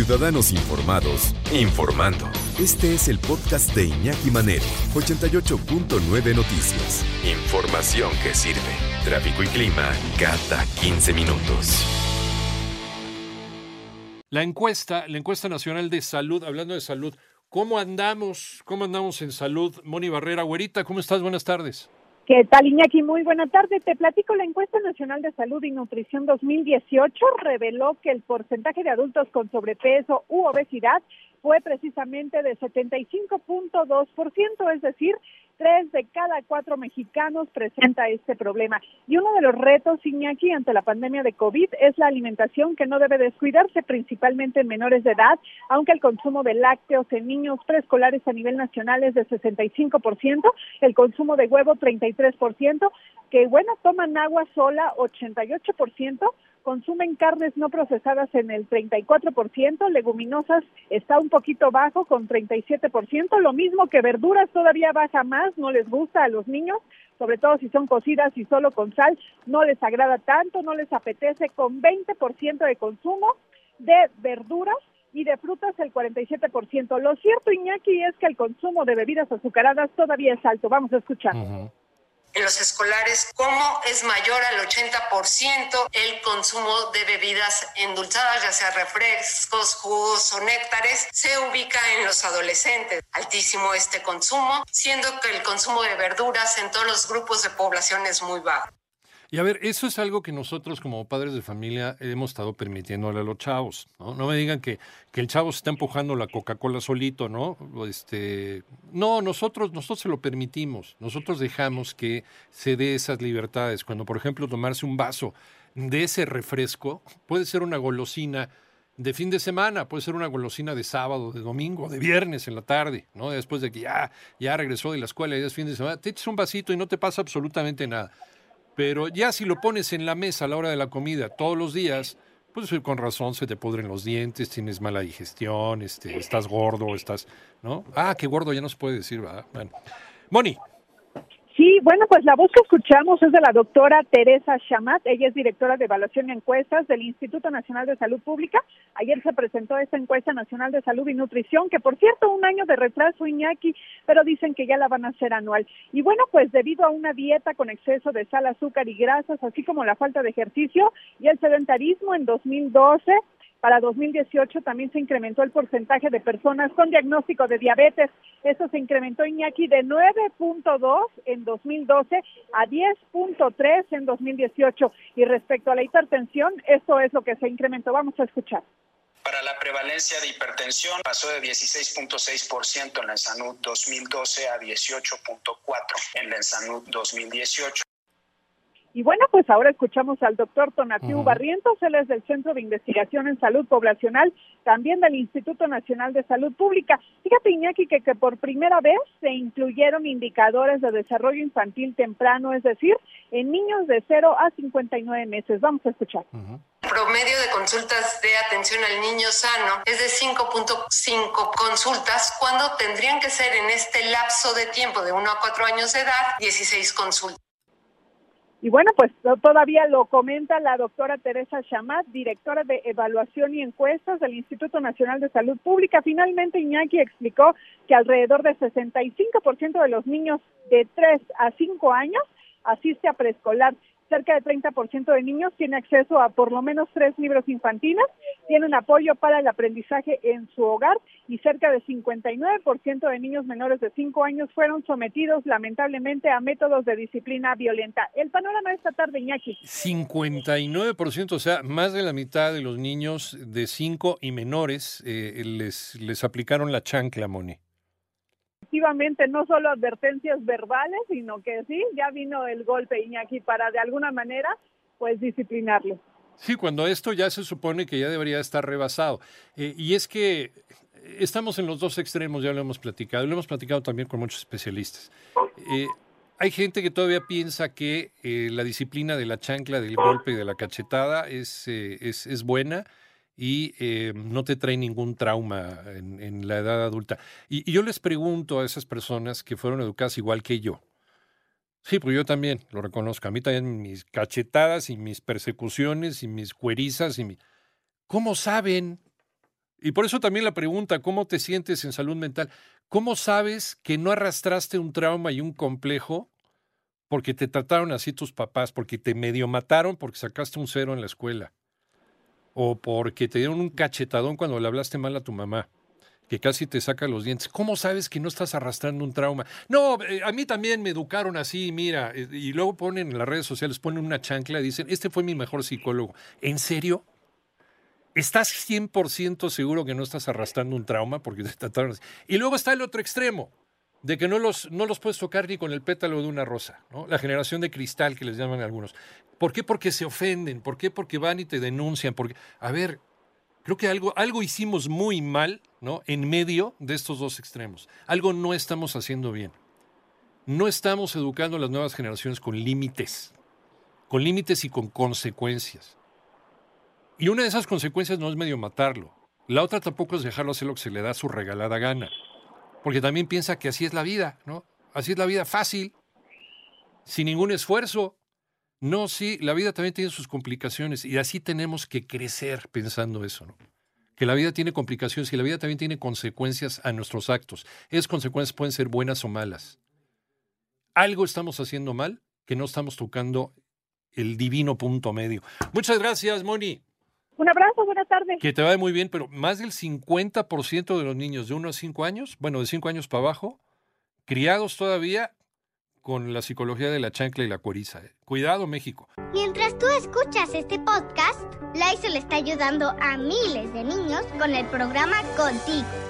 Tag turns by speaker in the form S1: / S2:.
S1: Ciudadanos Informados, informando. Este es el podcast de Iñaki Manero, 88.9 Noticias. Información que sirve. Tráfico y clima cada 15 minutos.
S2: La encuesta, la encuesta nacional de salud, hablando de salud, ¿cómo andamos? ¿Cómo andamos en salud? Moni Barrera, güerita, ¿cómo estás? Buenas tardes.
S3: ¿Qué tal, Iñaki? Muy buena tarde. Te platico, la encuesta nacional de salud y nutrición 2018 reveló que el porcentaje de adultos con sobrepeso u obesidad fue precisamente de 75.2%, es decir, tres de cada cuatro mexicanos presenta este problema. Y uno de los retos, Iñaki, ante la pandemia de COVID es la alimentación que no debe descuidarse, principalmente en menores de edad, aunque el consumo de lácteos en niños preescolares a nivel nacional es de 65%, el consumo de huevo 33%, que bueno, toman agua sola 88%, consumen carnes no procesadas en el 34%, leguminosas está un poquito bajo con 37%, lo mismo que verduras todavía baja más, no les gusta a los niños, sobre todo si son cocidas y solo con sal, no les agrada tanto, no les apetece con 20% de consumo de verduras y de frutas el 47%. Lo cierto, Iñaki, es que el consumo de bebidas azucaradas todavía es alto. Vamos a escuchar
S4: en los escolares, como es mayor al 80% el consumo de bebidas endulzadas, ya sea refrescos, jugos o néctares, se ubica en los adolescentes. Altísimo este consumo, siendo que el consumo de verduras en todos los grupos de población es muy bajo.
S2: Y a ver, eso es algo que nosotros como padres de familia hemos estado permitiéndole a los chavos, ¿no? Me digan que, que el chavo se está empujando la Coca-Cola solito, ¿no? Este, no, nosotros, nosotros se lo permitimos, nosotros dejamos que se dé esas libertades. Cuando, por ejemplo, tomarse un vaso de ese refresco, puede ser una golosina de fin de semana, puede ser una golosina de sábado, de domingo, de viernes en la tarde, ¿no? Después de que ya, ya regresó de la escuela y es fin de semana, te echas un vasito y no te pasa absolutamente nada. Pero ya si lo pones en la mesa a la hora de la comida todos los días, pues con razón se te pudren los dientes, tienes mala digestión, este, estás gordo, estás, ¿no? Ah, qué gordo ya no se puede decir, ¿verdad? Bueno. Moni,
S3: Sí, bueno, pues la voz que escuchamos es de la doctora Teresa Chamat. Ella es directora de evaluación y encuestas del Instituto Nacional de Salud Pública. Ayer se presentó esta encuesta nacional de salud y nutrición, que por cierto, un año de retraso, Iñaki, pero dicen que ya la van a hacer anual. Y bueno, pues debido a una dieta con exceso de sal, azúcar y grasas, así como la falta de ejercicio y el sedentarismo en 2012, para 2018 también se incrementó el porcentaje de personas con diagnóstico de diabetes. Eso se incrementó, Iñaki, de 9.2 en 2012 a 10.3 en 2018. Y respecto a la hipertensión, eso es lo que se incrementó. Vamos a escuchar.
S5: Para la prevalencia de hipertensión pasó de 16.6% en la Ensanud 2012 a 18.4 en la Ensanud 2018.
S3: Y bueno, pues ahora escuchamos al doctor Tonatiu Barrientos, él es del Centro de Investigación en Salud Poblacional, también del Instituto Nacional de Salud Pública. Fíjate, Iñaki, que, que por primera vez se incluyeron indicadores de desarrollo infantil temprano, es decir, en niños de 0 a 59 meses. Vamos a escuchar.
S4: promedio de consultas de atención al niño sano es de 5.5 consultas, cuando tendrían que ser en este lapso de tiempo de 1 a 4 años de edad, 16 consultas.
S3: Y bueno, pues todavía lo comenta la doctora Teresa Chamat, directora de Evaluación y Encuestas del Instituto Nacional de Salud Pública. Finalmente, Iñaki explicó que alrededor del 65% de los niños de 3 a 5 años asiste a preescolar cerca del 30% de niños tiene acceso a por lo menos tres libros infantiles, tienen apoyo para el aprendizaje en su hogar y cerca del 59% de niños menores de 5 años fueron sometidos lamentablemente a métodos de disciplina violenta. El panorama de esta tarde, Iñaki.
S2: 59%, o sea, más de la mitad de los niños de 5 y menores eh, les, les aplicaron la chancla, Moni
S3: efectivamente no solo advertencias verbales, sino que sí, ya vino el golpe Iñaki para de alguna manera pues disciplinarlo.
S2: Sí, cuando esto ya se supone que ya debería estar rebasado. Eh, y es que estamos en los dos extremos, ya lo hemos platicado, lo hemos platicado también con muchos especialistas. Eh, hay gente que todavía piensa que eh, la disciplina de la chancla, del golpe y de la cachetada es, es, es buena y eh, no te trae ningún trauma en, la edad adulta. Y, yo les pregunto a esas personas que fueron educadas igual que yo. Sí, pues yo también lo reconozco. A mí también mis cachetadas y mis persecuciones y mis cuerizas y mi... ¿Cómo saben? Y por eso también la pregunta, ¿cómo te sientes en salud mental? ¿Cómo sabes que no arrastraste un trauma y un complejo porque te trataron así tus papás, porque te medio mataron porque sacaste un cero en la escuela? O porque te dieron un cachetadón cuando le hablaste mal a tu mamá, que casi te saca los dientes. ¿Cómo sabes que no estás arrastrando un trauma? No, eh, a mí también me educaron así, mira, eh, y luego ponen en las redes sociales, ponen una chancla y dicen, este fue mi mejor psicólogo. ¿En serio? ¿Estás 100% seguro que no estás arrastrando un trauma porque? Y luego está el otro extremo, de que no los, no los puedes tocar ni con el pétalo de una rosa. La generación de cristal que les llaman algunos. ¿Por qué? Porque se ofenden. ¿Por qué? Porque van y te denuncian. Porque, a ver, creo que algo, algo hicimos muy mal, ¿no? En medio de estos dos extremos. Algo no estamos haciendo bien. No estamos educando a las nuevas generaciones con límites. Con límites y con consecuencias. Y una de esas consecuencias no es medio matarlo. La otra tampoco es dejarlo hacer lo que se le da su regalada gana. Porque también piensa que así es la vida, ¿no? Así es la vida fácil, sin ningún esfuerzo. No, sí, la vida también tiene sus complicaciones y así tenemos que crecer pensando eso, ¿no? Que la vida tiene complicaciones y la vida también tiene consecuencias a nuestros actos. Esas consecuencias pueden ser buenas o malas. Algo estamos haciendo mal que no estamos tocando el divino punto medio. Muchas gracias, Moni.
S3: Un abrazo, buenas tardes.
S2: Que te vaya muy bien, pero más del 50% de los niños de 1 a 5 años, bueno, de 5 años para abajo, criados todavía con la psicología de la chancla y la cueriza. ¿eh? Cuidado, México.
S6: Mientras tú escuchas este podcast, le está ayudando a miles de niños con el programa Contigo